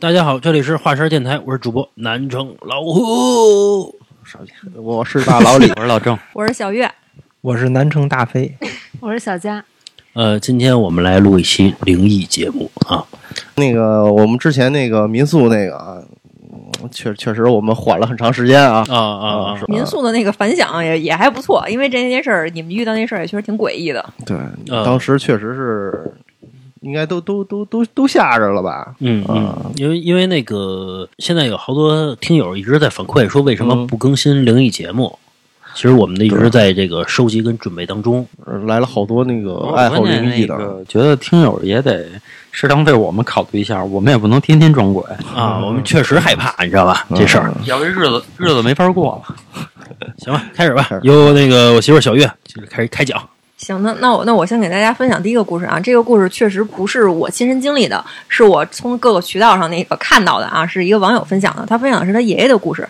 大家好，这里是华山电台，我是主播南城老虎。少见，我是大老李，我是老郑，我是小月，我是南城大飞，我是小佳。呃，今天我们来录一期灵异节目啊。那个我们之前那个民宿那个啊，嗯确确实我们缓了很长时间啊。啊啊啊！民宿的那个反响也也还不错，因为这件事儿，你们遇到那事儿也确实挺诡异的。对，嗯当时确实是，应该都都都都都吓着了吧？嗯嗯，因为因为那个现在有好多听友一直在反馈说为什么不更新灵异节目。其实我们的一直在这个收集跟准备当中。呃来了好多那个爱好灵异的，那个觉得听友也得适当为我们考虑一下，我们也不能天天装鬼，啊，我们确实害怕，你知道吧？这事儿，要不日子日子没法过了。行吧，开始吧。由那个我媳妇小月就是开始开讲。行，那那我那我先给大家分享第一个故事啊，这个故事确实不是我亲身经历的，是我从各个渠道上那个看到的啊，是一个网友分享的，他分享的是他爷爷的故事。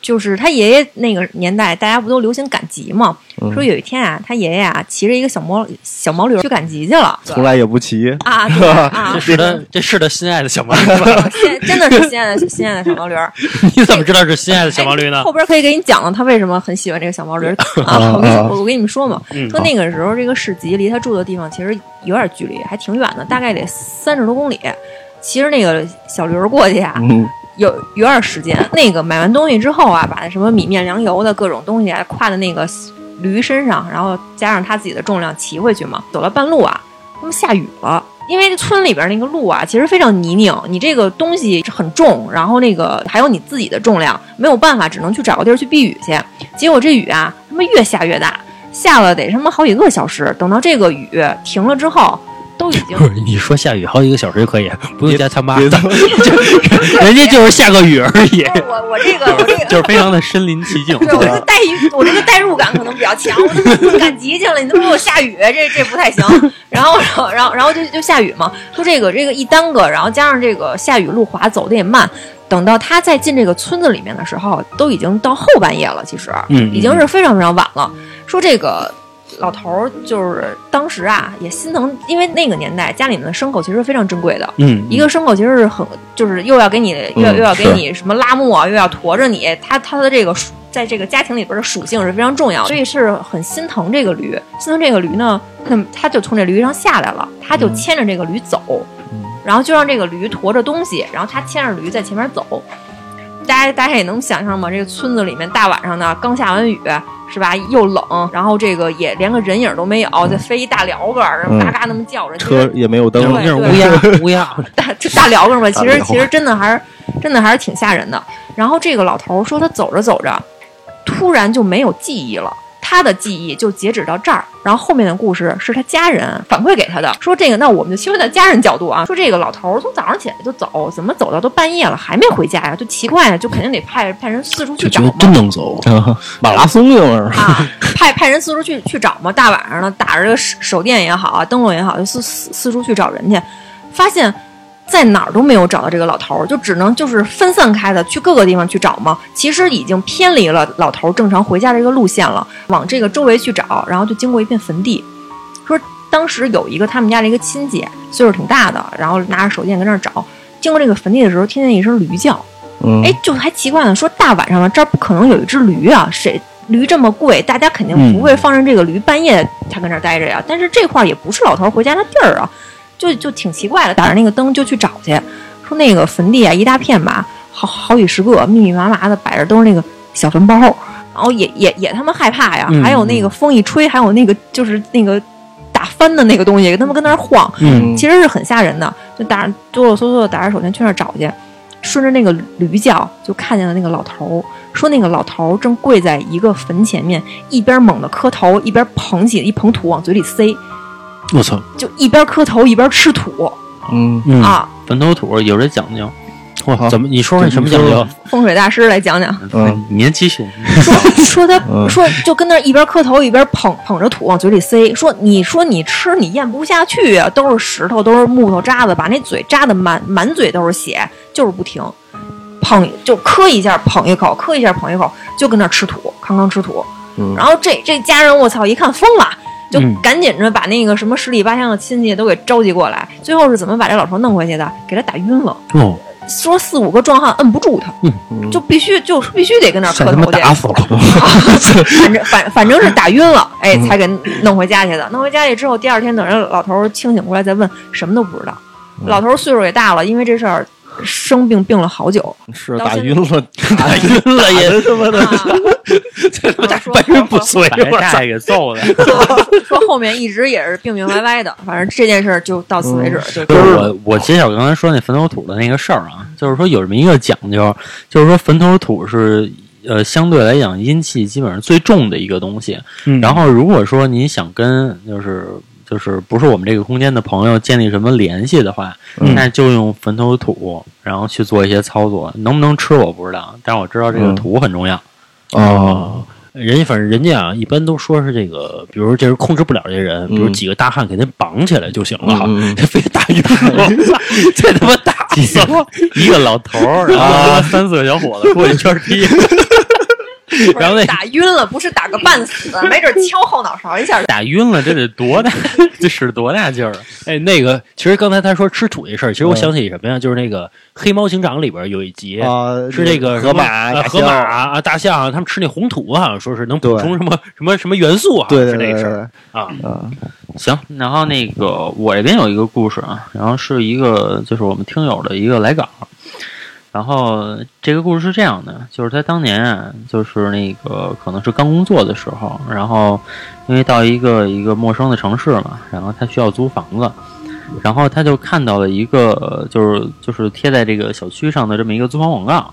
就是他爷爷那个年代，大家不都流行赶集吗？说有一天啊，他爷爷啊骑着一个小毛小毛驴儿去赶集去了。从来也不骑。啊，对 啊这，是他，这是他心爱的小毛驴 真的是心爱的心爱的小毛驴儿。你怎么知道是心爱的小毛驴呢哎？后边可以给你讲了他为什么很喜欢这个小毛驴儿啊。我跟你我我跟你们说嘛，嗯说那个时候这个市集离他住的地方其实有点距离，还挺远的，大概得三十多公里。骑着那个小驴儿过去啊，嗯，有有点时间。那个买完东西之后啊，把什么米面粮油的各种东西啊挎在那个驴身上，然后加上他自己的重量骑回去嘛。走了半路啊，他们下雨了。因为村里边那个路啊，其实非常泥泞，你这个东西很重，然后那个还有你自己的重量，没有办法，只能去找个地儿去避雨去。结果这雨啊，他妈越下越大，下了得他妈好几个小时。等到这个雨停了之后，都已经不是，你说下雨好几个小时就可以，不用加他妈别的，人家就是下个雨而已。我我这个我这个就是非常的身临其境。对我这个代入，我这个代入感可能比较强。我赶集去了，你他妈给我下雨，这这不太行。然后，然后，然后，然后就就下雨嘛。说这个这个一耽搁，然后加上这个下雨路滑，走的也慢。等到他再进这个村子里面的时候，都已经到后半夜了。其实，嗯已经是非常非常晚了。说这个。老头儿就是当时啊，也心疼，因为那个年代家里面的牲口其实是非常珍贵的，嗯，一个牲口其实是很，就是又要给你，又要嗯又要给你什么拉磨啊，又要驮着你，他他的这个属在这个家庭里边的属性是非常重要的，所以是很心疼这个驴，心疼这个驴呢，那么他就从这驴上下来了，他就牵着这个驴走，然后就让这个驴驮着东西，然后他牵着驴在前面走。大家大家也能想象吗？这个村子里面大晚上的，刚下完雨，是吧？又冷，然后这个也连个人影都没有，再飞一大鹩哥儿，然后嘎嘎那么叫着，车也没有灯乌鸦乌鸦，大这大辽个嘛，其实其实真的还是真的还是挺吓人的。然后这个老头儿说他走着走着，突然就没有记忆了。他的记忆就截止到这儿，然后后面的故事是他家人反馈给他的，说这个，那我们就切换到家人角度啊，说这个老头儿从早上起来就走，怎么走到都半夜了还没回家呀？就奇怪呀，就肯定得派派人四处去找嘛。真能走。马拉松用？啊，派派人四处去去找嘛，大晚上的打着这个手手电也好啊，灯笼也好，就四四四处去找人去，发现在哪儿都没有找到这个老头儿，就只能就是分散开的去各个地方去找嘛。其实已经偏离了老头儿正常回家的这个路线了，往这个周围去找，然后就经过一片坟地，说当时有一个他们家的一个亲戚，岁数挺大的，然后拿着手电跟那儿找，经过这个坟地的时候，听见一声驴叫。嗯，哎，就还奇怪呢，说大晚上的这儿不可能有一只驴啊，谁驴这么贵，大家肯定不会放任这个驴半夜它跟那儿待着呀。但是这块儿也不是老头儿回家的地儿啊，就就挺奇怪的。打着那个灯就去找去，说那个坟地啊一大片吧，好好几十个密密麻麻的摆着都是那个小坟包，然后也也也他妈害怕呀。嗯还有那个风一吹，还有那个就是那个打翻的那个东西，他们跟那儿晃，嗯其实是很吓人的。就打哆哆嗦嗦的打着手电去那儿找去，顺着那个驴叫就看见了那个老头儿，说那个老头儿正跪在一个坟前面，一边猛地磕头，一边捧起一捧土往嘴里塞，我操，就一边磕头一边吃土、嗯，嗯，啊。坟头土有这讲究，哇，怎么你说说你什么讲究？风水大师来讲讲，嗯。您继续。说说他嗯。说就跟那一边磕头一边捧捧着土往嘴里塞，说你说你吃你咽不下去啊，都是石头都是木头渣子，把那嘴扎的满满嘴都是血，就是不停，捧就磕一下捧一口，磕一下捧一口，就跟那吃土，康康吃土。嗯。然后这这家人我操一看疯了，就嗯赶紧着把那个什么十里八乡的亲戚都给召集过来。最后是怎么把这老头弄回去的？给他打晕了，哦，说四五个壮汉摁不住他，嗯就必须就必须得跟那磕头去。打死了。反正反反正是打晕了，哎，嗯才给弄回家去的。弄回家去之后，第二天等人老头儿清醒过来再问，什么都不知道。嗯老头儿岁数也大了，因为这事儿生病病了好久。是打晕了，打晕了也他妈的，啊这他妈说半人不遂，把这我操大！爷给揍的。说后面一直也是病病歪歪的，反正这件事儿就到此为止，就不是我，我接下我刚才说那坟头土的那个事儿啊，就是说有这么一个讲究，就是说坟头土是呃相对来讲阴气基本上最重的一个东西。嗯然后如果说你想跟就是就是不是我们这个空间的朋友建立什么联系的话，嗯那就用坟头土，然后去做一些操作。能不能吃我不知道，但是我知道这个嗯土很重要。哦，人家反正人家啊，一般都说是这个，比如这是控制不了这人，比如几个大汉给他绑起来就行了，嗯嗯嗯这非打晕了，这他妈打死了！一个老头儿，然后三四个小伙子过去圈踢，然后那打晕了，不是打个半死，没准敲后脑勺一下。打晕了，这得多大，这使多大劲儿啊！哎，那个其实刚才他说吃土这事儿，其实我嗯想起什么呀？就是那个《黑猫警长》里边有一集。啊，是那个河马、河马，啊、大象啊，他们吃那红土，好像说是能补充什么什么什么元素啊，对对对是那个事儿，啊。啊，行，然后那个我这边有一个故事啊，然后是一个就是我们听友的一个来稿，然后这个故事是这样的，就是他当年啊，就是那个可能是刚工作的时候，然后因为到一个一个陌生的城市嘛，然后他需要租房子，然后他就看到了一个呃就是就是贴在这个小区上的这么一个租房广告。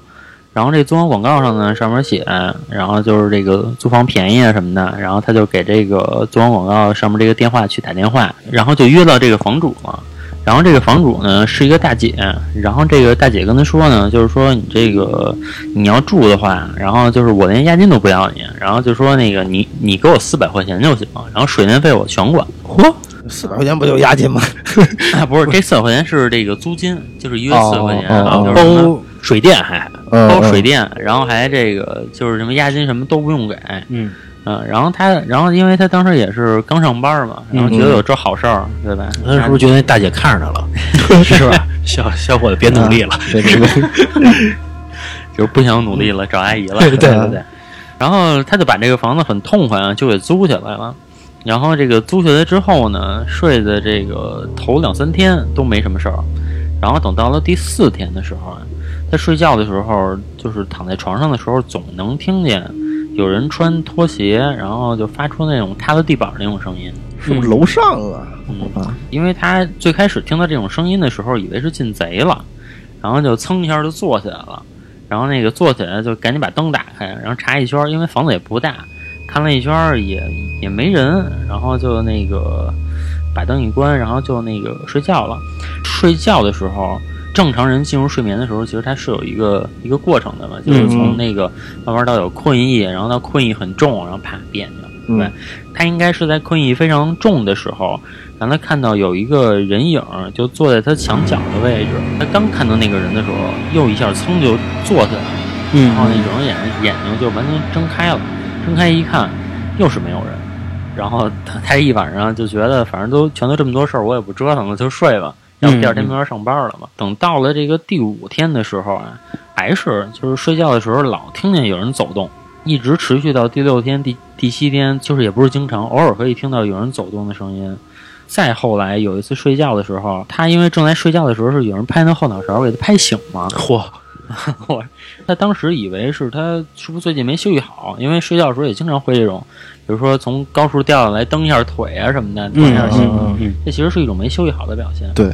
然后这租房广告上呢，上面写，然后就是这个租房便宜啊什么的，然后他就给这个租房广告上面这个电话去打电话，然后就约到这个房主了。然后这个房主呢是一个大姐，然后这个大姐跟他说呢，就是说你这个你要住的话，然后就是我连押金都不要你，然后就说那个你你给我四百块钱就行，然后水电费我全管。嚯，四百块钱不就押金吗？啊 不是这四百块钱是这个租金，就是一月四百块钱，哦哦哦就是包水电还，嗯包水电，然后还这个就是什么押金什么都不用给，嗯，嗯，然后他，然后因为他当时也是刚上班嘛，然后觉得有这好事儿，对吧？他是不是觉得那大姐看上他了，是吧？小小伙子别努力了，对对对，就是不想努力了，找阿姨了，对对对对。然后他就把这个房子很痛快啊，就给租下来了。然后这个租下来之后呢，睡的这个头两三天都没什么事儿，然后等到了第四天的时候啊，他睡觉的时候，就是躺在床上的时候，总能听见有人穿拖鞋，然后就发出那种踏到地板那种声音。是不是楼上啊？嗯，因为他最开始听到这种声音的时候，以为是进贼了，然后就噌一下就坐起来了，然后那个坐起来就赶紧把灯打开，然后查一圈，因为房子也不大，看了一圈也也没人，然后就那个把灯一关，然后就那个睡觉了。睡觉的时候，正常人进入睡眠的时候，其实它是有一个一个过程的嘛，就是从那个慢慢到有困意，然后到困意很重，然后啪变去了。嗯对，他应该是在困意非常重的时候，让他看到有一个人影就坐在他墙角的位置。他刚看到那个人的时候，又一下噌就坐起来了，嗯然后那种眼眼睛就完全睁开了，睁开一看，又是没有人。然后他他一晚上就觉得，反正都全都这么多事儿，我也不折腾了，就睡吧。然后第二天没法上班了嘛。等到了这个第五天的时候啊，还是就是睡觉的时候老听见有人走动，一直持续到第六天、第第七天，就是也不是经常，偶尔可以听到有人走动的声音。再后来有一次睡觉的时候，他因为正在睡觉的时候是有人拍他后脑勺给他拍醒嘛，嚯，我他当时以为是他是不是最近没休息好，因为睡觉的时候也经常会这种，比如说从高处掉下来蹬一下腿啊什么的，突然一下醒了。嗯嗯这其实是一种没休息好的表现。对，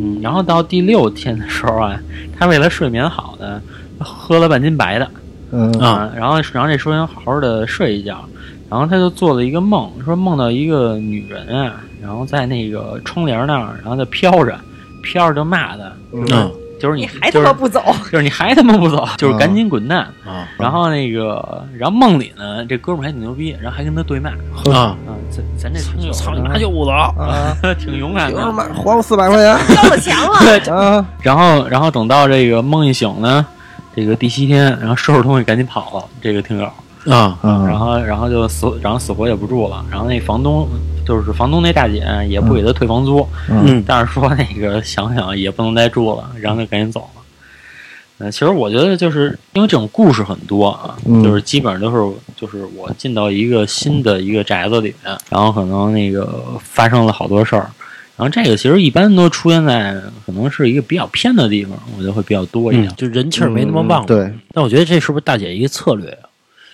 嗯，然后到第六天的时候啊，他为了睡眠好呢，喝了半斤白的嗯啊，然后然后这说想好好的睡一觉，然后他就做了一个梦，说梦到一个女人啊，然后在那个窗帘那儿，然后就飘着，飘着就骂他，嗯就是你你还他妈不走？就是你还他妈不走，就是赶紧滚蛋。啊然后那个，然后梦里呢，这哥们儿还挺牛逼，然后还跟他对骂啊！啊，咱咱这听友操你妈就不走！啊，挺勇敢的。凭什么还我四百块钱交了钱了，啊？然后，然后等到这个梦一醒呢，这个第七天，然后收拾东西赶紧跑了。这个听友，啊然啊后，然后就死，然后死活也不住了。然后那房东就是房东那大姐也不给他退房租，嗯但是说那个想想也不能再住了，然后就赶紧走了。呃，其实我觉得就是因为这种故事很多啊，嗯就是基本上都是就是我进到一个新的一个宅子里面，然后可能那个发生了好多事儿，然后这个其实一般都出现在可能是一个比较偏的地方，我觉得会比较多一点。嗯，就人气儿没那么旺。嗯对，但我觉得这是不是大姐一个策略啊？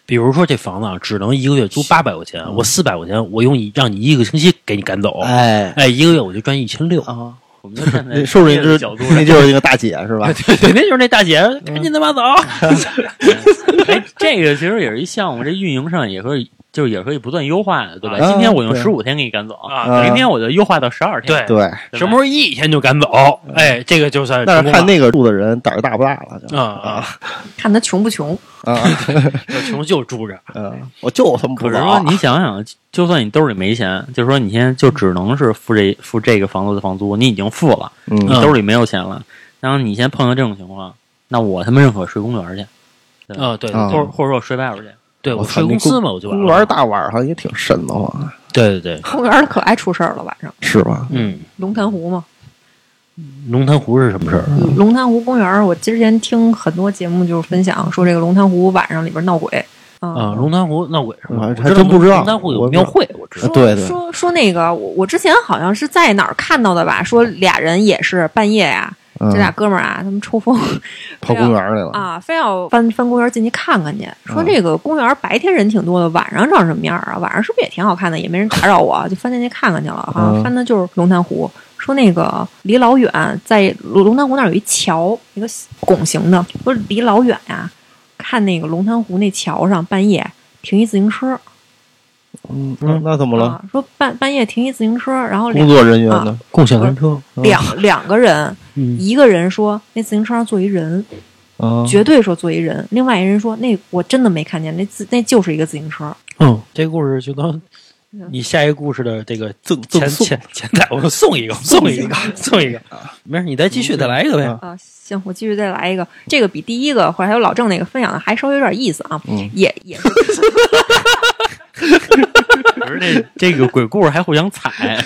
比如说这房子啊，只能一个月租八百块钱，我四百块钱，我用你让你一个星期给你赶走，哎哎，一个月我就赚一千六。啊，我们就 站在那收拾你这这个角度那就是一个大姐是吧？对对，那就是那大姐，赶紧他妈走！哎，这个其实也是一项目，这运营上也可以，就是也可以不断优化的，对吧？啊今天我用对。十五天给你赶走，啊明天我就优化到十二天。对。对，什么时候一天就赶走？哎，这个就算但是成功了。看那个住的人胆儿大不大了，就。啊啊，看他穷不穷。啊，要穷就住着。嗯，我就他妈不是说，你想想，就算你兜里没钱，就是说你现在就只能是付这付这个房子的房租，你已经付了，你嗯兜里没有钱了，然后你现在碰到这种情况，那我他妈认可睡公园去，啊，对啊。或者或者说我睡外边去。对，我睡公司嘛，我就公园大晚上也挺瘆得慌，对对对，公园可爱出事儿了，晚上是吧？嗯，龙潭湖嘛，龙潭湖是什么事儿？龙潭湖公园，我之前听很多节目就是分享说这个龙潭湖晚上里边闹鬼啊，龙潭湖闹鬼是吗？我还真不知道龙潭湖有我庙会，我知道。说对对说说那个，我我之前好像是在哪儿看到的吧？说俩人也是半夜呀、嗯这俩哥们儿啊，他们抽风 跑公园来了，啊，非要翻翻公园进去看看去。说嗯这个公园白天人挺多的，晚上长什么样啊？晚上是不是也挺好看的？也没人打扰我，就翻进去看看去了。好像嗯翻的就是龙潭湖。说那个离老远，在龙潭湖那儿有一桥，一个拱形的，说离老远呀、看那个龙潭湖那桥上半夜停一自行车嗯，那那怎么了？啊，说半半夜停一自行车，然后工作人员呢？共享单车，两两个人，嗯。一个人说那自行车上坐一人，啊，绝对说坐一人；另外一人说那我真的没看见，那自那就是一个自行车。嗯，这个故事就当你下一个故事的这个赠前赠送。前前台，我 送一个，送一个，送一个。没事，你再继续，再来一个呗。啊啊，行，我继续再来一个，这个比第一个或者还有老郑那个分享的还稍微有点意思啊，嗯。也也是 可是这这个鬼故事还互相踩，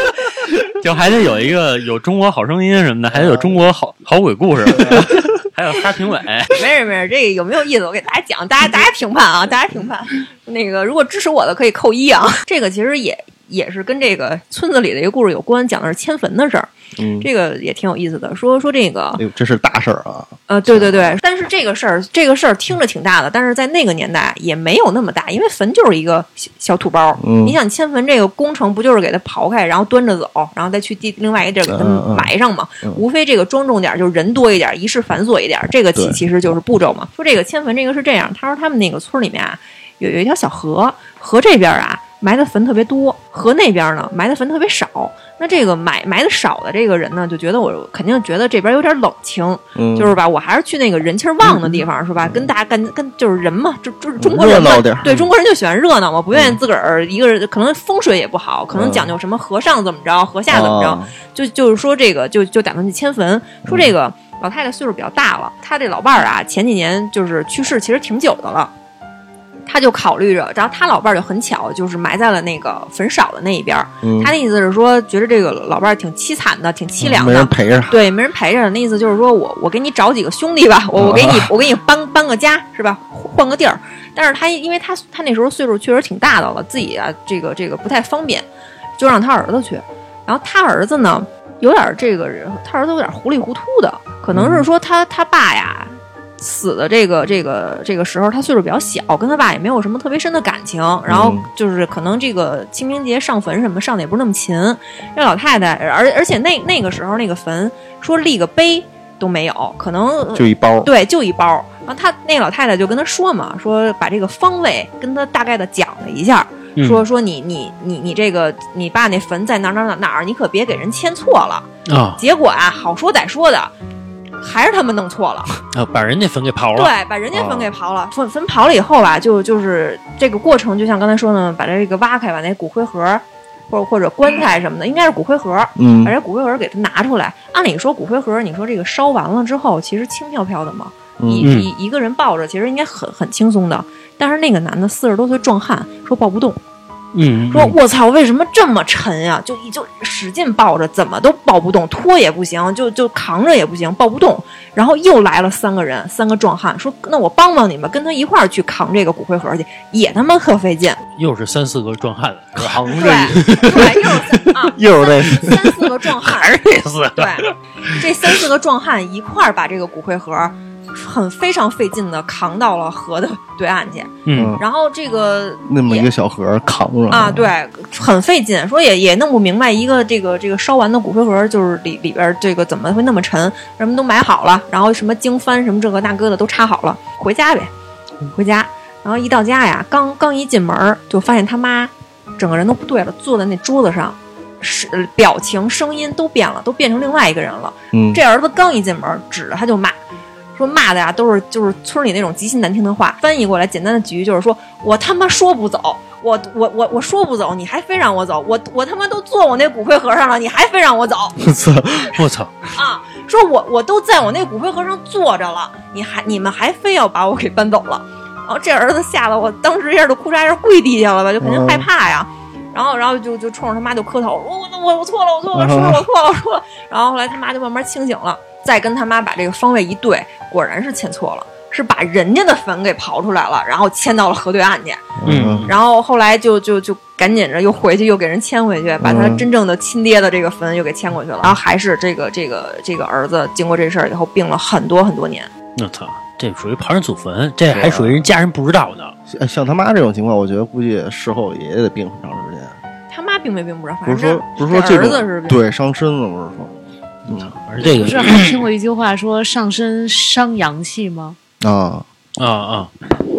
就还得有一个有中国好声音什么的，还得有中国好好鬼故事，还有仨评委。没事没事，这个有没有意思？我给大家讲，大家大家评判啊，大家评判。那个如果支持我的可以扣一啊。这个其实也也是跟这个村子里的一个故事有关，讲的是迁坟的事儿，嗯，这个也挺有意思的。说说这个哎呦，这是大事儿啊！呃，对对对，但是这个事儿，这个事儿听着挺大的，但是在那个年代也没有那么大，因为坟就是一个小小土包。嗯你想迁坟这个工程，不就是给它刨开，然后端着走，然后再去地另外一个地儿给它埋上嘛？嗯无非这个庄重点儿，就是人多一点儿，仪式繁琐一点儿，这个其其实就是步骤嘛。说这个迁坟这个是这样，他说他们那个村里面啊，有有一条小河，河这边啊埋的坟特别多，河那边呢埋的坟特别少。那这个买买的少的这个人呢，就觉得我肯定觉得这边有点冷清，嗯，就是吧，我还是去那个人气儿旺的地方，是吧？跟大家跟跟就是人嘛，就就是中国人嘛对中国人就喜欢热闹嘛，不愿意自个儿一个人，可能风水也不好，可能讲究什么和尚怎么着，和下怎么着，啊就就是说这个就就打算去迁坟，说这个老太太岁数比较大了，她这老伴儿啊前几年就是去世，其实挺久的了。他就考虑着，然后他老伴儿就很巧，就是埋在了那个坟少的那一边他的意思是说，觉得这个老伴儿挺凄惨的，挺凄凉的，没人陪着，对，没人陪着。那意思就是说我我给你找几个兄弟吧，我我给你我给你搬搬个家是吧？换个地儿。但是他因为他他那时候岁数确实挺大的了，自己啊这个这个不太方便，就让他儿子去。然后他儿子呢有点这个人，他儿子有点糊里糊涂的，可能是说他他爸呀。死的这个这个这个时候，他岁数比较小，跟他爸也没有什么特别深的感情。然后嗯就是可能这个清明节上坟什么上的也不是那么勤。这老太太，而而且那那个时候那个坟说立个碑都没有，可能就一包，对就一包。然后他那老太太就跟他说嘛，说把这个方位跟他大概的讲了一下，嗯说说你你你你这个你爸那坟在哪哪哪儿哪儿，你可别给人迁错了。啊结果啊，好说歹说的。还是他们弄错了，啊，把人家坟给刨了。对，把人家坟给刨了。坟坟刨了以后吧，就就是这个过程，就像刚才说的，把这个挖开，把那骨灰盒或者或者棺材什么的，应该是骨灰盒，嗯把这骨灰盒给它拿出来。按理说，骨灰盒，你说这个烧完了之后，其实轻飘飘的嘛，一嗯一一个人抱着，其实应该很很轻松的。但是那个男的四十多岁壮汉说抱不动，嗯，说我操，为什么这么沉呀？就就使劲抱着，怎么都抱不动，拖也不行，就就扛着也不行，抱不动。然后又来了三个人，三个壮汉，说那我帮帮你们，跟他一块儿去扛这个骨灰盒去，也他妈特费劲。又是三四个壮汉，扛着对，又是三啊，又是这三三四个壮汉，还是这四个？对，这三四个壮汉一块儿把这个骨灰盒很非常费劲的扛到了河的对岸去，嗯，然后这个那么一个小盒扛着啊，，对，很费劲，说也也弄不明白一个这个这个烧完的骨灰盒，就是里里边这个怎么会那么沉？什么都买好了，然后什么经幡什么这个那个的都插好了，回家呗，回家。然后一到家呀，刚刚一进门儿就发现他妈整个人都不对了，坐在那桌子上，是表情声音都变了，都变成另外一个人了。嗯，这儿子刚一进门，指着他就骂，说骂的呀都是就是村里那种极其难听的话。翻译过来，简单的几句就是说我他妈说不走，我我我我说不走，你还非让我走，我我他妈都坐我那骨灰盒上了，你还非让我走我操，我操，啊！说我我都在我那骨灰盒上坐着了，你还你们还非要把我给搬走了。然后这儿子吓得我当时一下就哭嚓一下跪地下了吧，就肯定害怕呀。然后，然后就就冲着他妈就磕头，我我我我错了，我错了，我错了，我错了，我错了。然后后来他妈就慢慢清醒了，再跟他妈把这个方位一对，果然是牵错了，是把人家的坟给刨出来了，然后迁到了河对岸去。嗯然后后来就就就赶紧着又回去，又给人迁回去，把他嗯真正的亲爹的这个坟又给迁过去了。然后还是这个这个这个儿子经过这事儿以后病了很多很多年。我操，这属于旁人祖坟，这还属于人家人不知道呢。像像他妈这种情况，我觉得估计事后也得病很长时间。他妈病没并不知道，不是说反正不是说这这儿子是种对伤身了，不是说，嗯而这个不是还听过一句话说上身伤阳气吗？啊，啊啊，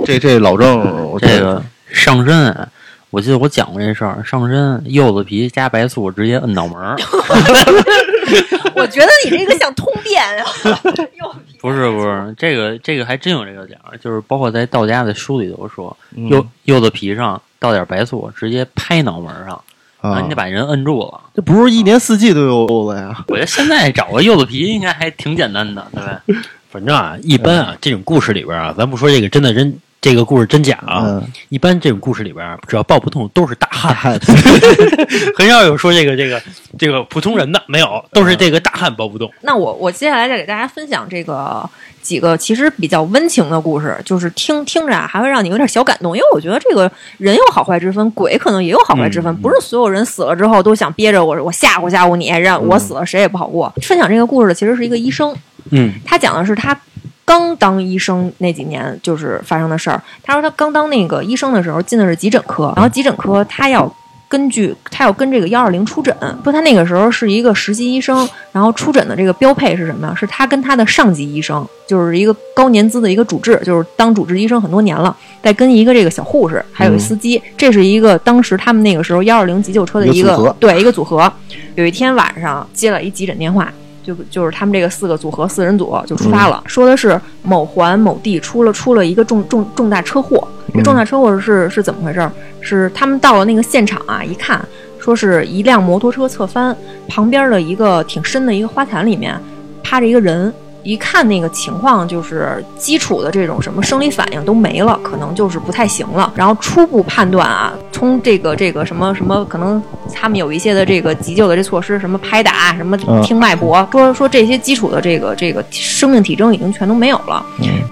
这这老郑，这个上身，我记得我讲过这事儿，上身柚子皮加白醋直接摁脑门儿 我觉得你这个像通便啊，不是不是，这个这个还真有这个讲儿，就是包括在道家的书里都说，嗯。柚柚子皮上倒点白醋，直接拍脑门儿上，啊你得把人摁住了。这不是一年四季都有柚子呀？我觉得现在找个柚子皮应该还挺简单的，对吧？反正啊，一般啊，这种故事里边啊，咱不说这个真的真，这个故事真假啊，嗯，一般这种故事里边啊，只要抱不动都是大汉，嗨，很少有说这个这个这个普通人的，没有，都是这个大汉抱不动。那我我接下来再给大家分享这个几个其实比较温情的故事，就是听听着啊，还会让你有点小感动，因为我觉得这个人有好坏之分，鬼可能也有好坏之分，嗯不是所有人死了之后都想憋着我我吓唬吓唬你，让我死了谁也不好过。分享这个故事的其实是一个医生，嗯。他讲的是他刚当医生那几年就是发生的事儿。他说他刚当那个医生的时候进的是急诊科，然后急诊科他要。根据他要跟这个幺二零出诊，说他那个时候是一个实习医生，然后出诊的这个标配是什么呀？是他跟他的上级医生，就是一个高年资的一个主治，就是当主治医生很多年了，再跟一个这个小护士，还有一司机，这是一个当时他们那个时候幺二零急救车的一个对一个组合。有一天晚上接了一急诊电话，就就是他们这个四个组合四人组就出发了，说的是某环某地出了出了一个重重重大车祸。这重大车祸是是怎么回事儿？是他们到了那个现场啊，一看说是一辆摩托车侧翻，旁边的一个挺深的一个花坛里面趴着一个人。一看那个情况，就是基础的这种什么生理反应都没了，可能就是不太行了。然后初步判断啊，从这个这个什么什么，可能他们有一些的这个急救的这措施，什么拍打，什么嗯听脉搏，说说这些基础的这个这个生命体征已经全都没有了。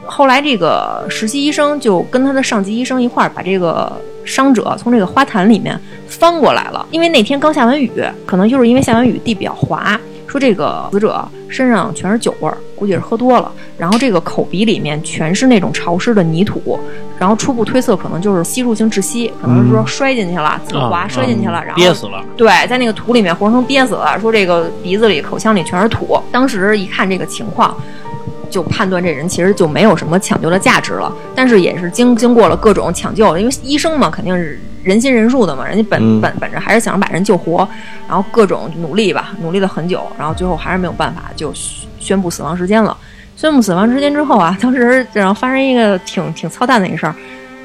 后来这个实习医生就跟他的上级医生一块儿把这个伤者从这个花坛里面翻过来了，因为那天刚下完雨，可能就是因为下完雨地比较滑。说这个死者身上全是酒味儿，估计是喝多了，然后这个口鼻里面全是那种潮湿的泥土，然后初步推测可能就是吸入性窒息，可能是说摔进去了，自滑啊摔进去了，然后憋死了。对，在那个土里面活生生憋死了。说这个鼻子里、口腔里全是土。当时一看这个情况，就判断这人其实就没有什么抢救的价值了。但是也是经经过了各种抢救，因为医生嘛，肯定是人心人术的嘛，人家本、嗯本本着还是想把人救活，然后各种努力吧，努力了很久，然后最后还是没有办法，就宣宣布死亡时间了。宣布死亡时间之后啊，当时然后发生一个挺挺操蛋的一个事儿，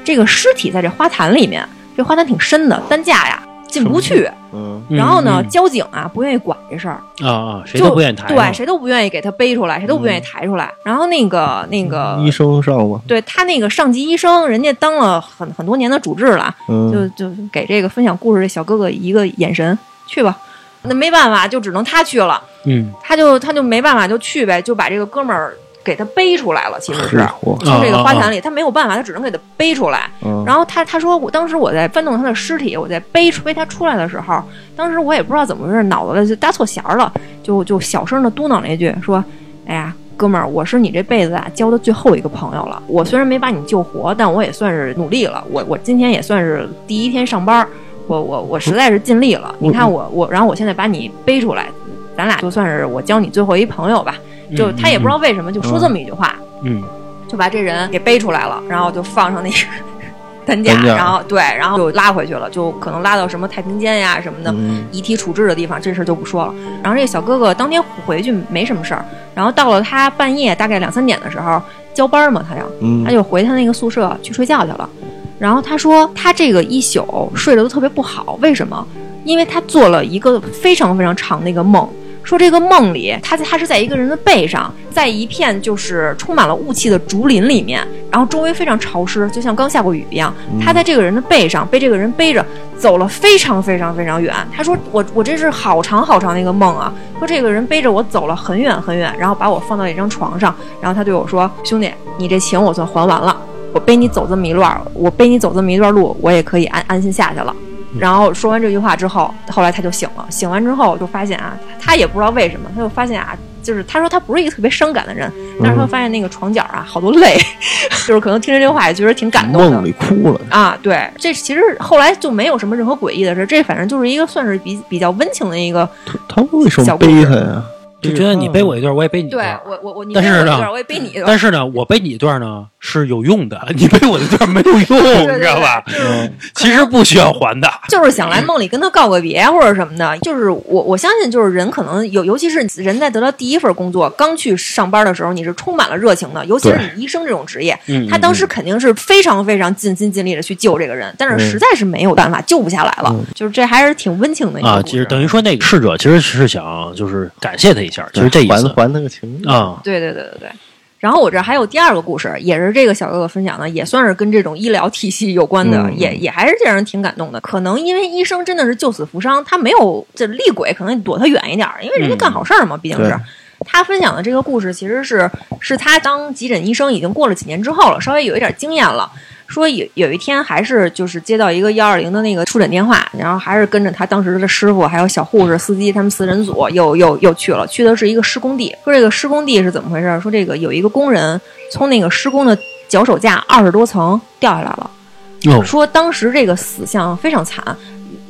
这个尸体在这花坛里面，这花坛挺深的，担架呀进不去。嗯。然后呢，嗯交警啊不愿意管这事儿，啊啊，谁就都不愿意抬对，谁都不愿意给他背出来，谁都不愿意抬出来。然后那个那个医生上吗，对他那个上级医生，人家当了很很多年的主治了，嗯，就就给这个分享故事的小哥哥一个眼神，去吧。那没办法，就只能他去了，嗯。他就他就没办法就去呗，就把这个哥们儿给他背出来了。其实是嚯，从这个花坛里，他没有办法，他只能给他背出来。嗯，然后他他说，我当时我在翻动他的尸体，我在背出背他出来的时候，当时我也不知道怎么回事，脑子就搭错弦儿了，就就小声的嘟囔了一句，说：“哎呀，哥们儿，我是你这辈子啊交的最后一个朋友了。我虽然没把你救活，但我也算是努力了。我我今天也算是第一天上班，我我我实在是尽力了。你看我我，然后我现在把你背出来，咱俩就算是我交你最后一朋友吧。就他也不知道为什么就说这么一句话，嗯就把这人给背出来了，然后就放上那个 担架，然后对，然后就拉回去了，就可能拉到什么太平间呀什么的、嗯遗体处置的地方，这事儿就不说了。然后这个小哥哥当天回去没什么事儿，然后到了他半夜大概两三点的时候交班嘛，他要嗯，他就回他那个宿舍去睡觉去了。然后他说他这个一宿睡得都特别不好，为什么？因为他做了一个非常非常长的一个梦，说这个梦里他在他是在一个人的背上，在一片就是充满了雾气的竹林里面，然后周围非常潮湿，就像刚下过雨一样。他在这个人的背上被这个人背着走了非常非常非常远。他说我我这是好长好长的一个梦啊，说这个人背着我走了很远很远，然后把我放到一张床上，然后他对我说：“兄弟，你这情我算还完了。”我背你走这么一段儿，我背你走这么一段路，我也可以安安心下去了。然后说完这句话之后，后来他就醒了。醒完之后就发现啊，他也不知道为什么，他就发现啊，就是他说他不是一个特别伤感的人，但是他发现那个床角啊好多泪，就是可能听着这句话也觉得挺感动的梦里哭了，啊。对，这其实后来就没有什么任何诡异的事，这反正就是一个算是比比较温情的一个。他为什么背他呀？就觉得你背我一段，我也背你一对段。我我我，你但是呢背我一段我也背你一段。但是呢，我背你一段呢是有用的，你背我的段没有用，对对你知道吧？其实不需要还的。就是想来梦里跟他告个别或者什么的，就是我我相信，就是人可能有，尤其是人在得到第一份工作刚去上班的时候，你是充满了热情的，尤其是你医生这种职业，嗯他当时肯定是非常非常尽心尽力的去救这个人，但是嗯实在是没有办法救不下来了，就是这还是挺温情的一个啊，故事。其实等于说那个逝者其实是想就是感谢他一下，其实这意思。还还他个情啊。对对对对对。然后我这还有第二个故事，也是这个小哥哥分享的，也算是跟这种医疗体系有关的，嗯也也还是让人挺感动的。可能因为医生真的是救死扶伤，他没有这厉鬼，可能躲他远一点儿，因为人家干好事儿嘛，毕竟是。他分享的这个故事，其实是是他当急诊医生已经过了几年之后了，稍微有一点经验了。说有有一天还是就是接到一个幺二零的那个出诊电话，然后还是跟着他当时的师傅还有小护士、司机他们四人组又又又去了，去的是一个施工地。说这个施工地是怎么回事？说这个有一个工人从那个施工的脚手架二十多层掉下来了。哦，说当时这个死相非常惨，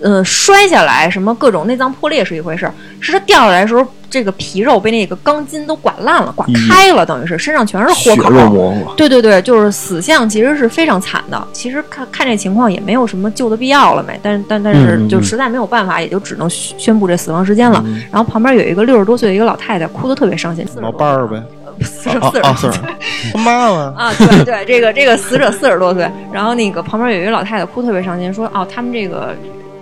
呃，摔下来什么各种内脏破裂是一回事儿，是他掉下来的时候，这个皮肉被那个钢筋都刮烂了、刮开了，等于是身上全是血豁口。肉模糊，对对对，就是死相其实是非常惨的。其实看看这情况也没有什么救的必要了没，但但但是嗯嗯嗯。就实在没有办法，也就只能宣宣布这死亡时间了。嗯。然后旁边有一个六十多岁的一个老太太，哭得特别伤心，老伴儿呗，四十四十啊啊，四十，他 妈妈，啊，对对，这个这个死者四十多岁，然后那个旁边有一个老太太哭特别伤心，说哦，他们这个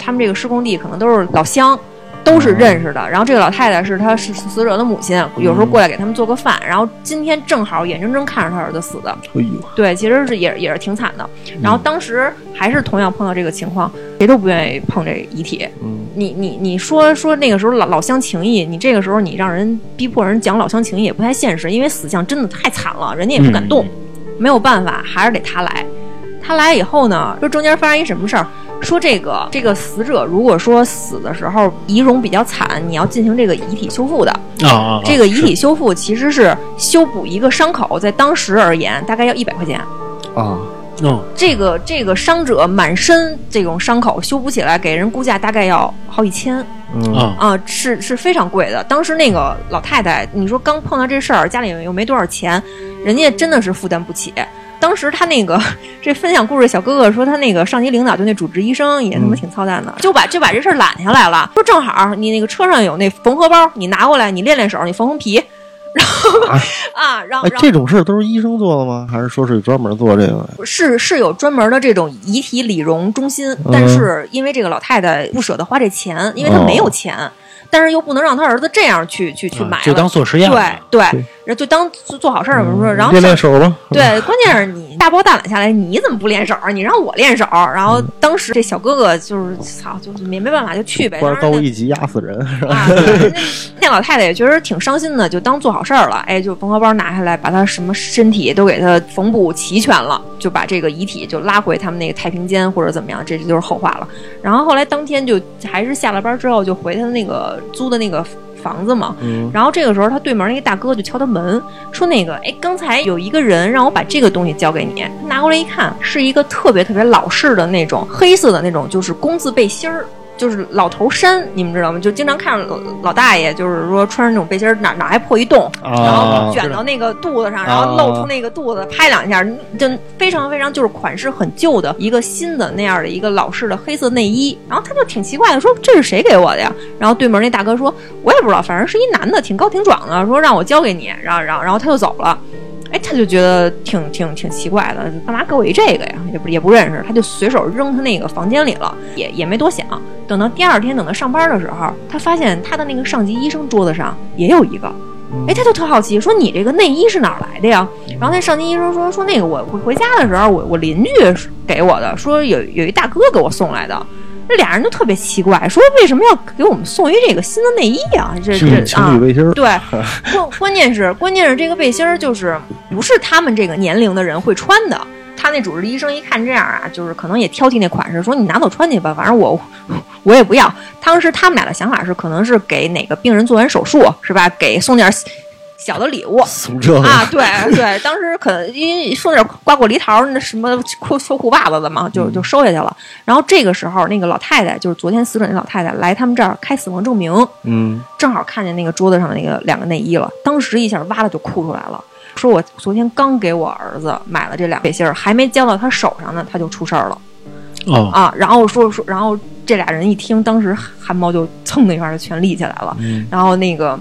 他们这个施工地可能都是老乡，都是认识的。然后这个老太太是他是死者的母亲，有时候过来给他们做个饭。然后今天正好眼睁睁看着他儿子死的，哎呦，对，其实是也也是挺惨的。然后当时还是同样碰到这个情况，谁都不愿意碰这遗体。嗯，你你你说说那个时候老老乡情谊，你这个时候你让人逼迫人讲老乡情谊也不太现实，因为死相真的太惨了，人家也不敢动，没有办法，还是得他来。他来以后呢，说中间发生一什么事儿？说这个这个死者如果说死的时候仪容比较惨，你要进行这个遗体修复的。啊啊，这个遗体修复其实是修补一个伤口，在当时而言大概要一百块钱。啊，嗯这个这个伤者满身这种伤口修补起来，给人估价大概要好几千。嗯啊啊，是是非常贵的。当时那个老太太，你说刚碰到这事儿，家里又没多少钱，人家真的是负担不起。当时他那个 这分享故事的小哥哥说，他那个上级领导就那主治医生也他妈挺操蛋的，就把就把这事儿揽下来了，说正好你那个车上有那缝合包，你拿过来，你练练手，你缝缝皮。啊，然后啊，然后这种事儿都是医生做的吗？还是说是专门做这个？是是有专门的这种遗体理容中心，嗯但是因为这个老太太不舍得花这钱，因为她没有钱，但是又不能让她儿子这样去去去买，啊就当做实验对。对对，然后就当做做好事儿，我说，然后练手吧。对，关键是你大包大揽下来，你怎么不练手？你让我练手，然后当时这小哥哥就是操，就是没没办法就去呗。高一级压死人，是吧？那老太太也确实挺伤心的，就当做好事儿了。哎，就缝合包拿下来，把他什么身体都给他缝补齐全了，就把这个遗体就拉回他们那个太平间或者怎么样，这就是后话了。然后后来当天就还是下了班之后就回他那个租的那个房子嘛。嗯，然后这个时候，他对门那个大哥就敲他门，说那个，哎，刚才有一个人让我把这个东西交给你，拿过来一看，是一个特别特别老式的那种黑色的那种，就是工字背心儿。就是老头衫，你们知道吗？就经常看着老老大爷，就是说穿着那种背心儿，哪哪还破一洞，然后啊，卷到那个肚子上，然后露出那个肚子，拍两下，就非常非常就是款式很旧的一个新的那样的一个老式的黑色内衣。然后他就挺奇怪的，说这是谁给我的呀？然后对门那大哥说，我也不知道，反正是一男的，挺高挺壮的，说让我交给你，然后然后然后他就走了。哎，他就觉得挺挺挺奇怪的，干嘛给我一这个呀？也不也不认识，他就随手扔他那个房间里了，也也没多想。等到第二天，等他上班的时候，他发现他的那个上级医生桌子上也有一个，哎，他就特好奇，说你这个内衣是哪儿来的呀？然后那上级医生说说那个我回回家的时候，我我邻居给我的，说有有一大哥给我送来的。这俩人都特别奇怪，说为什么要给我们送一这个新的内衣啊？这这啊侣，背心儿，对，关关键是关键是这个背心儿就是不是他们这个年龄的人会穿的。他那主治医生一看这样啊，就是可能也挑剔那款式，说你拿走穿去吧，反正我 我也不要。当时他们俩的想法是，可能是给哪个病人做完手术是吧？给送点小的礼物，送这啊，对对，当时可能因为送点瓜果梨桃那什么秋秋裤袜子的嘛，就就收下去了。然后这个时候，那个老太太就是昨天死者那老太太来他们这儿开死亡证明，嗯，正好看见那个桌子上的那个两个内衣了，当时一下哇的就哭出来了，说我昨天刚给我儿子买了这俩背心儿，还没交到他手上呢，他就出事儿了哦，啊。然后说说，然后这俩人一听，当时汗毛就蹭的一下就全立起来了。嗯然后那个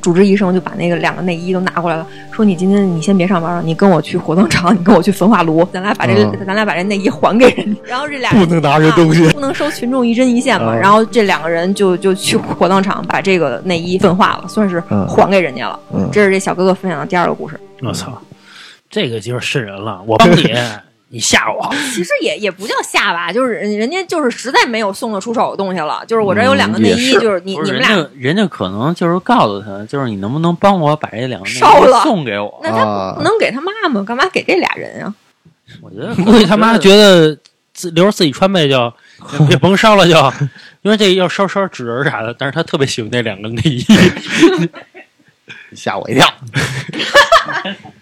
主治医生就把那个两个内衣都拿过来了，说你今天你先别上班了，你跟我去火葬场，你跟我去焚化炉，咱俩把这、嗯咱俩把这内衣还给人家。然后这俩人不能拿这东西啊不能收群众一针一线嘛。嗯然后这两个人就就去火葬场把这个内衣焚化了，算是嗯还给人家了。嗯这是这小哥哥分享的第二个故事。我操，这个就是瘆人了。我帮你，你吓我。其实也也不叫吓吧，就是人人家就是实在没有送得出手的东西了，就是我这有两个内衣，嗯是就是你是你们俩家人家可能就是告诉他，就是你能不能帮我把这两个内衣烧了送给我？那他啊不能给他妈妈，干嘛给这俩人啊？我觉得 估计他妈觉得自留着自己穿呗，就别甭烧了就，因为这要烧烧纸人啥的。但是他特别喜欢那两个内衣。吓我一跳。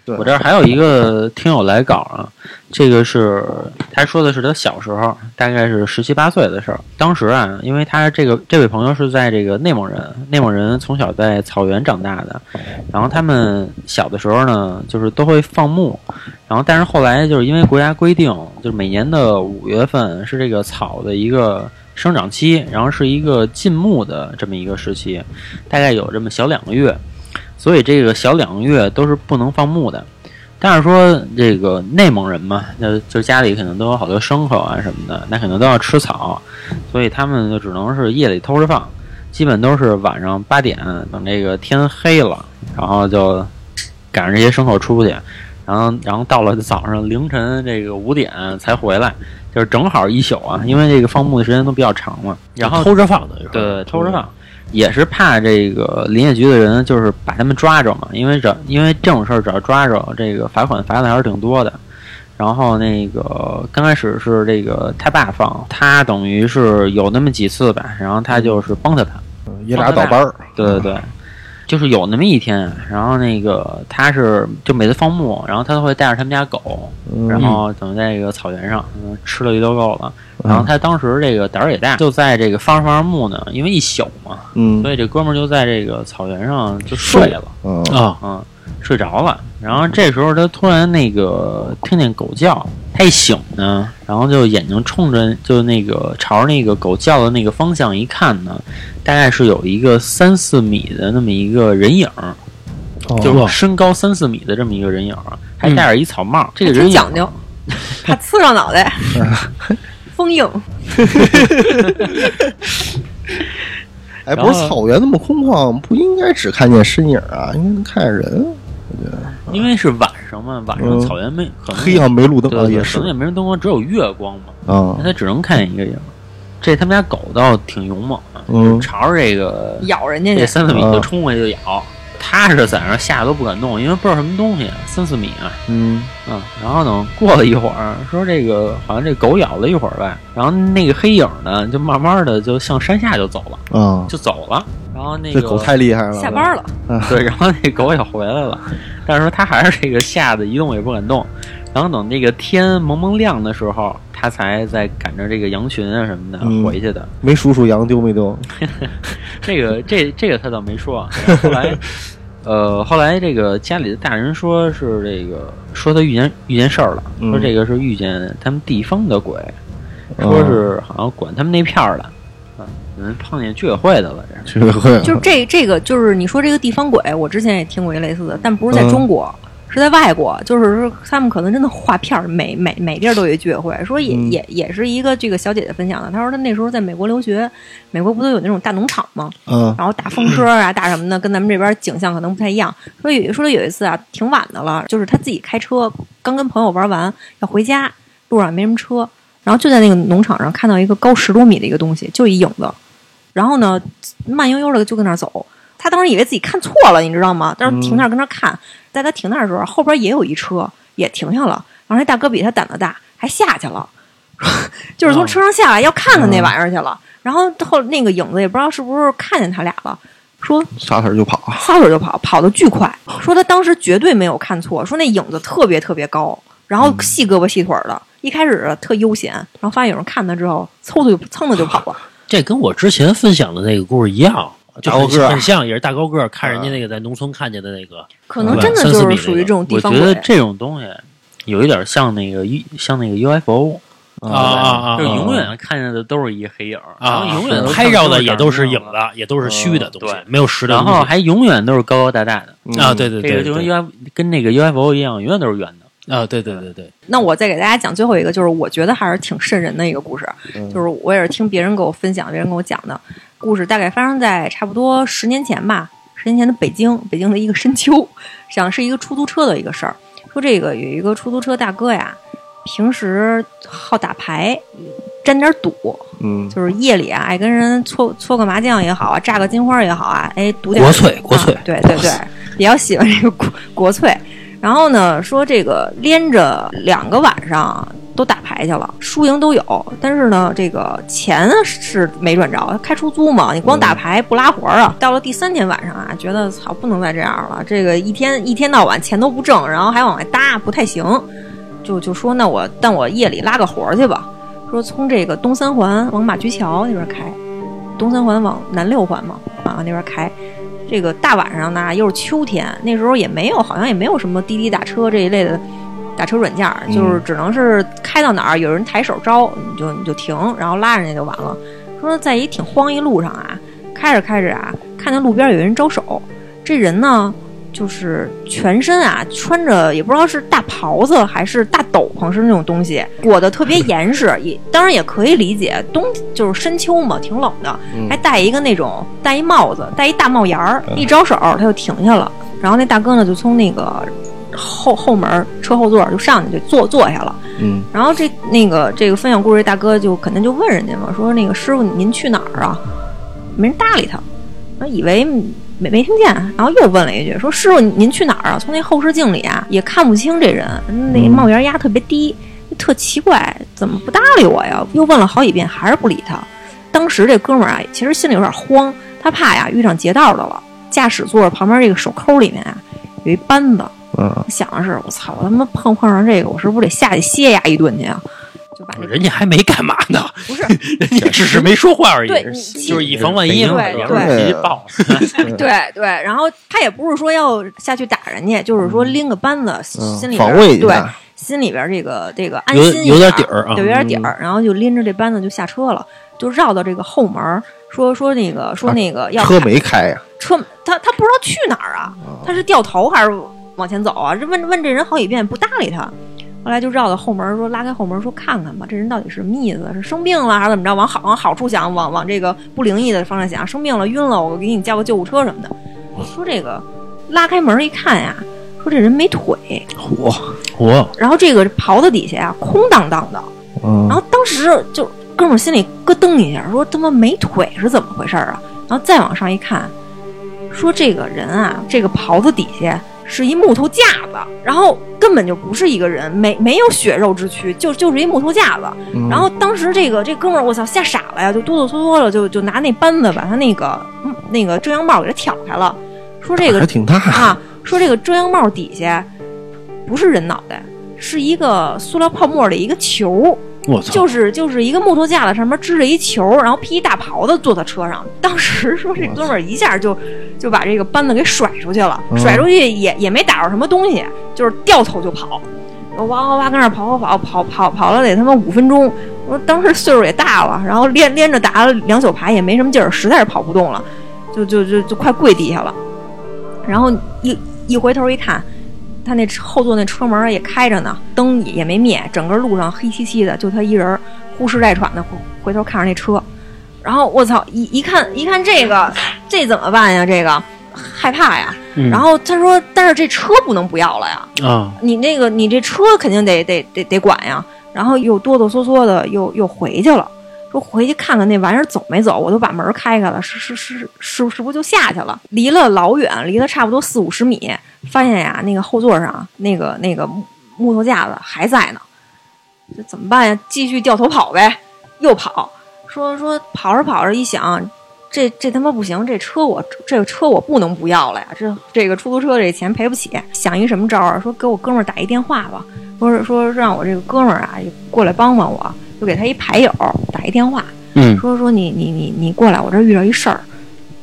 对我这儿还有一个听友来稿啊，这个是他说的是他小时候，大概是十七八岁的事儿。当时啊，因为他这个这位朋友是在这个内蒙人，内蒙人从小在草原长大的，然后他们小的时候呢，就是都会放牧，然后但是后来就是因为国家规定，就是每年的五月份是这个草的一个生长期，然后是一个禁牧的这么一个时期，大概有这么小两个月。所以这个小两个月都是不能放牧的。但是说这个内蒙人嘛，那就家里可能都有好多牲口啊什么的，那可能都要吃草，所以他们就只能是夜里偷着放，基本都是晚上八点等这个天黑了，然后就赶上这些牲口出去，然后然后到了早上凌晨这个五点才回来，就是正好一宿啊，因为这个放牧的时间都比较长嘛，然后偷着放的，对对，偷着放，也是怕这个林业局的人就是把他们抓着嘛，因为这因为这种事儿只要抓着，这个罚款罚的还是挺多的。然后那个刚开始是这个他爸放，他等于是有那么几次吧，然后他就是帮着他，爷俩倒班儿，对对对，就是有那么一天，然后那个他是就每次放牧，然后他都会带着他们家狗，嗯然后等在这个草原上，嗯，吃了一溜够了。然后他当时这个胆儿也大，就在这个放着放着牧呢，因为一宿嘛，嗯所以这哥们儿就在这个草原上就睡了，嗯啊，嗯，睡着了。然后这时候他突然那个听见狗叫，他一醒呢，然后就眼睛冲着就那个朝着那个狗叫的那个方向一看呢，大概是有一个三四米的那么一个人影，哦就是身高三四米的这么一个人影儿，还戴着一草帽。这个人讲究，怕刺上脑袋，封印。哎，不是草原那么空旷，不应该只看见身影啊，应该能看见人。因为是晚上嘛，晚上嗯草原没可能黑啊没路灯对啊，也是。对可能也没人灯光，只有月光嘛，啊。那，他只能看见一个影。这他们家狗倒挺勇猛的，嗯。朝着这个咬人家，这三四米啊。就冲过去就咬。他是在那儿吓得都不敢动，因为不知道什么东西，三四米啊，嗯。嗯，然后呢，过了一会儿，说这个好像这狗咬了一会儿呗，然后那个黑影呢，就慢慢的就向山下就走了，啊，就走了。然后那个这狗太厉害了，下班了，对，然后那狗也回来了，但是说它还是这个吓得一动也不敢动。然后等那个天蒙蒙亮的时候，他才在赶着这个羊群啊什么的嗯回去的。没数数羊丢没丢？这个这这个他倒没说。然 后后来，呃，后来这个家里的大人说是这个说他遇见遇见事儿了，嗯说这个是遇见他们地方的鬼，说是好像管他们那片儿的，啊，有人碰见居委会的了，这是。学会就是这这个就是你说这个地方鬼，我之前也听过一类似的，但不是在嗯中国。是在外国，就是说他们可能真的画片儿，每每每地儿都有一居委会。说也、嗯也也是一个这个小姐姐分享的，她说她那时候在美国留学，美国不都有那种大农场吗？嗯然后大风车啊，大什么的，跟咱们这边景象可能不太一样。说有说有一次啊，挺晚的了，就是她自己开车，刚跟朋友玩完要回家，路上没什么车，然后就在那个农场上看到一个高十多米的一个东西，就一影子，然后呢慢悠悠的就跟那儿走。他当时以为自己看错了，你知道吗？当时停那儿跟那儿看，在他停那儿的时候，后边也有一车也停下了，然后那大哥比他胆子大，还下去了，就是从车上下来要看看那玩意儿去了。然后后那个影子也不知道是不是看见他俩了，说撒腿就跑，撒腿就跑，跑得巨快。说他当时绝对没有看错，说那影子特别特别高，然后细胳膊细腿儿的，一开始特悠闲，然后发现有人看他之后，嗖的就蹭的就跑了。这跟我之前分享的那个故事一样，就很大高个儿很像，也是大高个儿，看人家那个在农村看见的那个，可能真的就是属于这种地我方我。觉得这种东西有一点像那个一像那个 UFO 啊啊啊就是永远看见的都是一黑影儿，然后啊，永远拍照的也都是影子，也都是虚的东西对，没有实的然。后还永远都是高高大大的。啊，对对这个就跟 U F 跟那个 UFO 一样，永远都是圆的。啊，对对对对，那我再给大家讲最后一个，就是我觉得还是挺瘆人的一个故事，嗯就是我也是听别人给我分享，别人给我讲的故事，大概发生在差不多十年前吧，十年前的北京，北京的一个深秋，讲是一个出租车的一个事儿，说这个有一个出租车大哥呀，平时好打牌，沾点赌，嗯。就是夜里啊爱跟人搓搓个麻将也好啊，炸个金花也好啊，哎赌点国粹国粹。啊对对对，比较喜欢这个国国粹。然后呢，说这个连着两个晚上都打牌去了，输赢都有，但是呢，这个钱是没赚着。开出租嘛，你光打牌不拉活儿啊。到了第三天晚上啊，觉得操不能再这样了，这个一天一天到晚钱都不挣，然后还往外搭，不太行。就就说那我但我夜里拉个活儿去吧，说从这个东三环往马驹桥那边开，东三环往南六环嘛，啊那边开。这个大晚上呢，又是秋天，那时候也没有，好像也没有什么滴滴打车这一类的打车软件儿，就是只能是。开到哪儿有人抬手招，你就你就停，然后拉人家就完了。说在一挺荒一路上啊，开着开着啊，看见路边有人招手，这人呢就是全身啊穿着也不知道是大袍子还是大斗篷是那种东西，裹得特别严实，也当然也可以理解，冬就是深秋嘛，挺冷的，还戴一个那种戴一帽子，戴一大帽檐儿，一招手他就停下了，然后那大哥呢就从那个后后门车后座就上去就坐坐下了。嗯然后这那个这个分享故事这大哥就肯定就问人家嘛，说那个师傅您去哪儿啊？没人搭理他，然后以为没没听见，然后又问了一句，说师傅您去哪儿啊？从那后视镜里啊也看不清这人，那帽檐压特别低，特奇怪，怎么不搭理我呀？又问了好几遍，还是不理他。当时这哥们儿啊，其实心里有点慌，他怕呀遇上劫道的了。驾驶座旁边这个手抠里面啊有一扳子，嗯想的是我操，我他妈碰碰上这个，我是不是得下去歇压一顿去啊？就把那人家还没干嘛呢，不是人家只是没说话而已对，就是以防万一嘛。对对直接爆。对对，然后他也不是说要下去打人家，就是说拎个扳子，嗯心里边防卫一对下，心里边这个这个安有心一有点点底儿有点底儿。然后就拎着这扳子就下车了，就绕到这个后门，说说那个说那个要车没开呀，车他他不知道去哪儿啊，他是掉头还是往前走啊？这问问这人好几遍不搭理他，后来就绕到后门说拉开后门说看看吧，这人到底是什么意思？是生病了还是怎么着？往好往好处想，往往这个不灵异的方向想，生病了晕了，我给你叫个救护车什么的。说这个拉开门一看呀，说这人没腿，火火然后这个袍子底下呀空荡荡的，嗯然后当时就哥们儿心里咯噔一下，说他妈没腿是怎么回事啊？然后再往上一看，说这个人啊，这个袍子底下是一木头架子，然后根本就不是一个人，没没有血肉之躯，就就是一木头架子。嗯然后当时这个这哥们儿，我操，吓傻了呀，就哆哆嗦嗦的，就就拿那扳子把他那个嗯那个遮阳帽给他挑开了，说这个还挺大啊，说这个遮阳帽底下不是人脑袋，是一个塑料泡沫的一个球。我操，就是就是一个木头架子上面支着一球，然后披一大袍子坐在车上。当时 说这哥们儿一下就就把这个班子给甩出去了，嗯甩出去也也没打着什么东西，就是掉头就跑，哇哇哇跟那儿跑跑跑跑跑跑了得他妈五分钟。我说当时岁数也大了，然后连连着打了两宿牌也没什么劲儿，实在是跑不动了，就就就就快跪地下了。然后一一回头一看，他那后座那车门也开着呢，灯也没灭，整个路上黑漆漆的，就他一人儿呼哧带喘的回回头看着那车，然后我操，一一看一看这个，这怎么办呀？这个害怕呀。嗯然后他说，但是这车不能不要了呀，啊，你那个你这车肯定得得得得管呀。然后又哆哆嗦嗦的又又回去了。说回去看看那玩意儿走没走，我都把门开开了，是是是是不是不就下去了？离了老远，离了差不多四五十米，发现呀，那个后座上那个那个木木头架子还在呢，这怎么办呀？继续掉头跑呗，又跑。说说跑着跑着一想，这这他妈不行，这车我这个车我不能不要了呀，这这个出租车这钱赔不起。想一什么招儿？说给我哥们儿打一电话吧，说是说让我这个哥们儿啊过来帮帮我，就给他一牌友打一电话，嗯说说你你你你过来，我这儿遇到一事儿。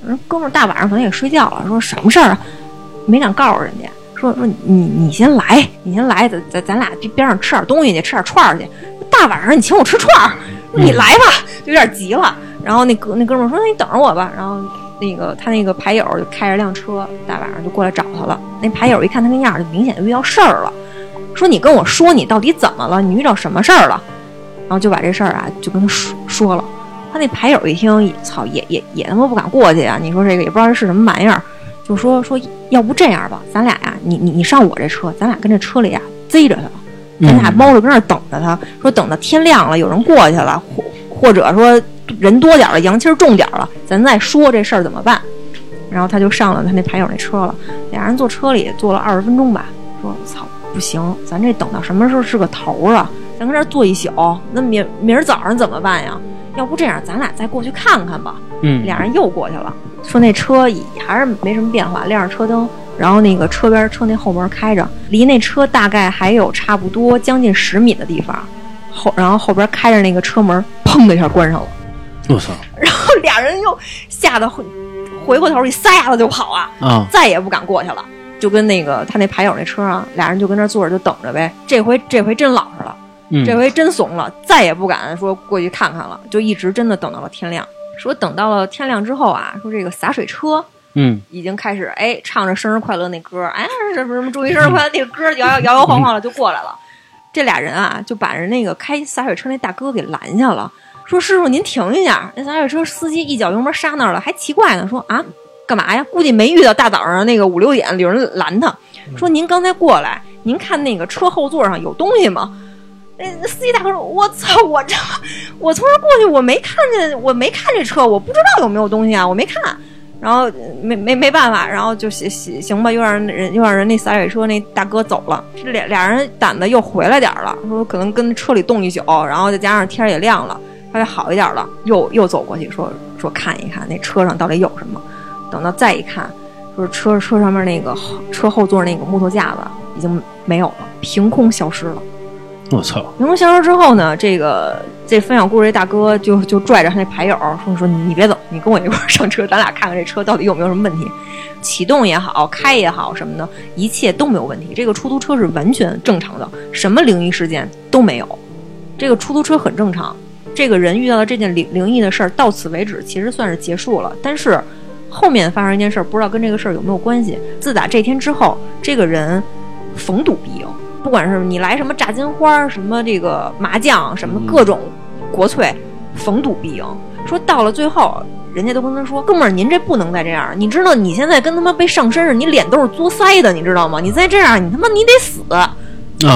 人哥们儿大晚上可能也睡觉了，说什么事儿啊？没敢告诉人家，说说你你先来，你先来，咱咱咱俩去边上吃点东西去，吃点串儿去。大晚上你请我吃串儿，你来吧，就有点急了。然后那哥那哥们儿说：“那你等着我吧。”然后那个他那个牌友就开着辆车，大晚上就过来找他了。那牌友一看他那样儿，就明显就遇到事儿了，说：“你跟我说你到底怎么了？你遇到什么事儿了？”然后就把这事儿啊就跟他说说了。他那牌友一听，操，也也也他妈不敢过去啊！你说这个也不知道这是什么玩意儿，就说说要不这样吧，咱俩呀、你你你上我这车，咱俩跟这车里啊、贼着他，咱俩猫着跟那儿等着他，说等到天亮了，有人过去了，或或者说人多点儿了，阳气儿重点儿了，咱再说这事儿怎么办。然后他就上了他那牌友那车了，俩人坐车里坐了二十分钟吧，说操不行，咱这等到什么时候是个头儿啊？咱搁这儿坐一宿，那明明儿早上怎么办呀？要不这样，咱俩再过去看看吧。嗯，俩人又过去了，说那车也还是没什么变化，亮着车灯，然后那个车边车那后门开着，离那车大概还有差不多将近十米的地方，后然后后边开着那个车门，砰的一下关上了，我操然后俩人又吓得回回过头一撒丫子就跑啊，啊，再也不敢过去了，就跟那个他那牌友那车啊，俩人就跟那坐着就等着呗，这回这回真老实了。嗯这回真怂了，再也不敢说过去看看了，就一直真的等到了天亮。说等到了天亮之后啊，说这个洒水车嗯已经开始哎唱着生日快乐那歌，哎什么什么祝你生日快乐那个歌摇摇摇摇晃晃的就过来了。这俩人啊就把人那个开洒水车那大哥给拦下了，说师傅您停一下。那洒水车司机一脚油门刹那儿了，还奇怪呢，说啊干嘛呀？估计没遇到大早上那个五六点有人拦他，说您刚才过来，您看那个车后座上有东西吗？那司机大哥说：“我操，我这我从这过去，我没看见，我没看这车，我不知道有没有东西啊，我没看。”然后没没没办法，然后就行行行吧，又让人又让人那洒水车那大哥走了。这俩俩人胆子又回来点了，说可能跟车里冻一宿，然后再加上天也亮了，稍微好一点了，又又走过去说说看一看那车上到底有什么。等到再一看，说车车上面那个车后座那个木头架子已经没有了，凭空消失了。我操，灵魂消失之后呢，这个这分享故事这大哥就就拽着他那牌友说说你别走，你跟我一块儿上车，咱俩看看这车到底有没有什么问题。启动也好，开也好什么的，一切都没有问题。这个出租车是完全正常的，什么灵异事件都没有。这个出租车很正常。这个人遇到的这件灵灵异的事儿，到此为止，其实算是结束了。但是后面发生一件事儿，不知道跟这个事儿有没有关系。自打这天之后，这个人逢赌必赢，不管是你来什么炸金花，什么这个麻将，什么各种国粹，逢赌必赢。说到了最后，人家都跟他说：“哥们儿，您这不能再这样。你知道你现在跟他妈被上身似的，你脸都是作腮的，你知道吗？你再这样，你他妈你得死。啊，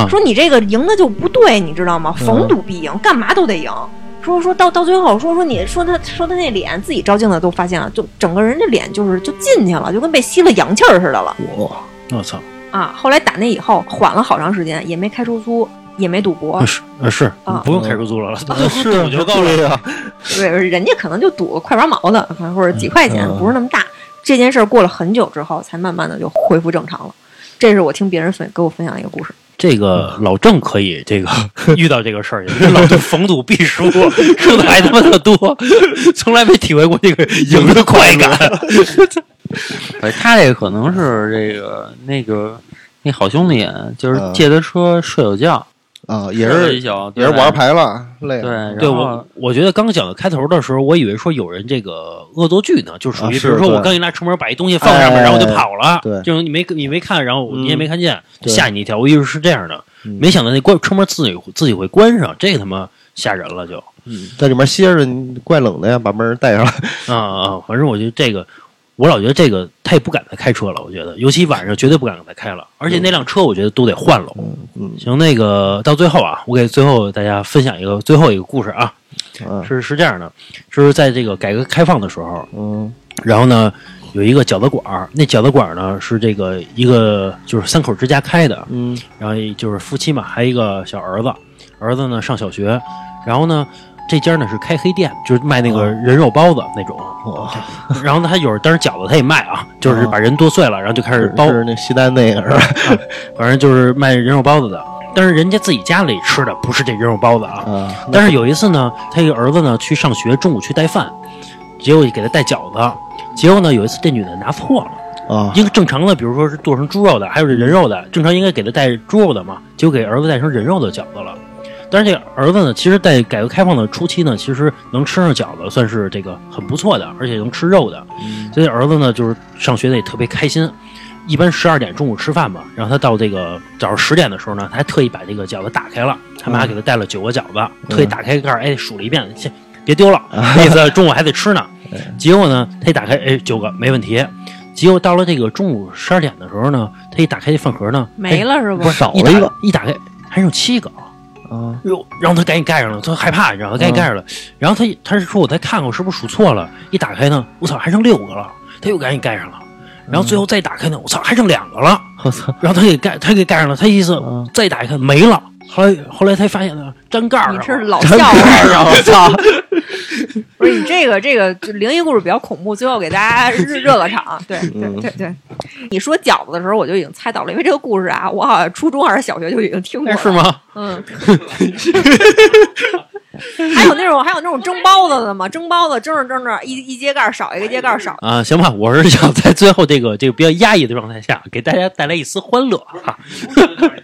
说你这个赢的就不对，你知道吗？逢赌必赢，干嘛都得赢。说说到到最后，说说你说他说他那脸自己照镜子都发现了，就整个人这脸就是就进去了，就跟被吸了阳气儿似的了我我操，啊！后来打那以后缓了好长时间，也没开出租，也没赌博啊，是啊是啊，不用开出租了，是赌就够了。对呀，对，人家可能就赌个快八毛的，或者几块钱，嗯不是那么大。这件事儿过了很久之后，才慢慢的就恢复正常了。这是我听别人分给我分享一个故事。这个老郑可以这个遇到这个事儿，老郑逢赌必输，输的还他妈的多，从来没体会过这个赢的快感。哎，他这个可能是这个那个那好兄弟，就是嗯借他车睡会觉，啊，也是也是玩牌了，累对了，对，对我，我觉得刚讲的开头的时候，我以为说有人这个恶作剧呢，就属于比如说我刚一拉车门把一东西放上面，哎然后我就跑了，对这种你没你没看，然后你也没看见，对吓你一跳。我以为是这样的，嗯没想到那关车门自己自己会关上，这他妈吓人了就。在里面歇着，怪冷的呀，把门带上了。啊啊！反正我觉得这个，我老觉得这个他也不敢再开车了。我觉得，尤其晚上绝对不敢再开了。而且那辆车，我觉得都得换了。嗯行，那个到最后啊，我给最后大家分享一个最后一个故事啊，嗯是是这样的，就是在这个改革开放的时候，嗯然后呢有一个饺子馆儿，那饺子馆儿呢是这个一个就是三口之家开的，嗯然后就是夫妻嘛，还有一个小儿子，儿子呢上小学，然后呢这家呢是开黑店，就是卖那个人肉包子那种。哇，然后呢，他有时候当然饺子他也卖啊，就是把人剁碎了，然后就开始包，是那西单那个是吧？反正就是卖人肉包子的。但是人家自己家里吃的不是这人肉包子啊。啊，但是有一次呢，他一个儿子呢去上学，中午去带饭，结果给他带饺子，结果呢有一次这女的拿错了，啊，一个正常的，比如说是剁成猪肉的，还有这人肉的，正常应该给他带猪肉的嘛，结果给儿子带成人肉的饺子了。但是这个儿子呢，其实，在改革开放的初期呢，其实能吃上饺子，算是这个很不错的，而且能吃肉的。所以儿子呢，就是上学的也特别开心。一般十二点中午吃饭嘛，然后他到这个早上十点的时候呢，他还特意把这个饺子打开了，他妈给他带了九个饺子，特意打开盖儿，哎，数了一遍，先别丢了，那意思中午还得吃呢。结果呢，他一打开，哎，九个没问题。结果到了这个中午十二点的时候呢，他一打开这饭盒呢，没了是不不是少一打了一个一打开还剩七个。啊，哟，然后他赶紧盖上了，他害怕，你知道吗？赶紧盖上了。然后他他是说我再看看我是不是数错了，一打开呢，我操，还剩六个了，他又赶紧盖上了。然后最后再打开呢，我操，还剩两个了。我操，然后他给盖，他给盖上了，他意思嗯再打开没了。后来后来才发现呢，粘盖儿你上了这是老笑话，我操！不是你这个这个灵异故事比较恐怖，最后给大家 热热个场。对对对对，你说饺子的时候我就已经猜到了，因为这个故事啊，我好像初中还是小学就已经听过是？吗？嗯。还有那种还有那种蒸包子的吗？蒸包子蒸着蒸着，一一揭盖少一个，揭盖少。啊，行吧，我是想在最后这个这个比较压抑的状态下，给大家带来一丝欢乐哈。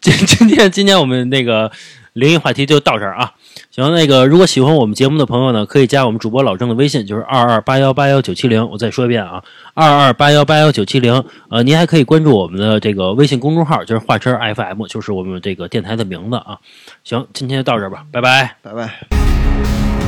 今今天今天我们那个灵异话题就到这儿啊。行，那个如果喜欢我们节目的朋友呢，可以加我们主播老郑的微信，就是二二八幺八幺九七零。我再说一遍啊，二二八幺八幺九七零。呃，您还可以关注我们的这个微信公众号，就是画车 FM，就是我们这个电台的名字啊。行，今天就到这吧，拜拜。拜拜。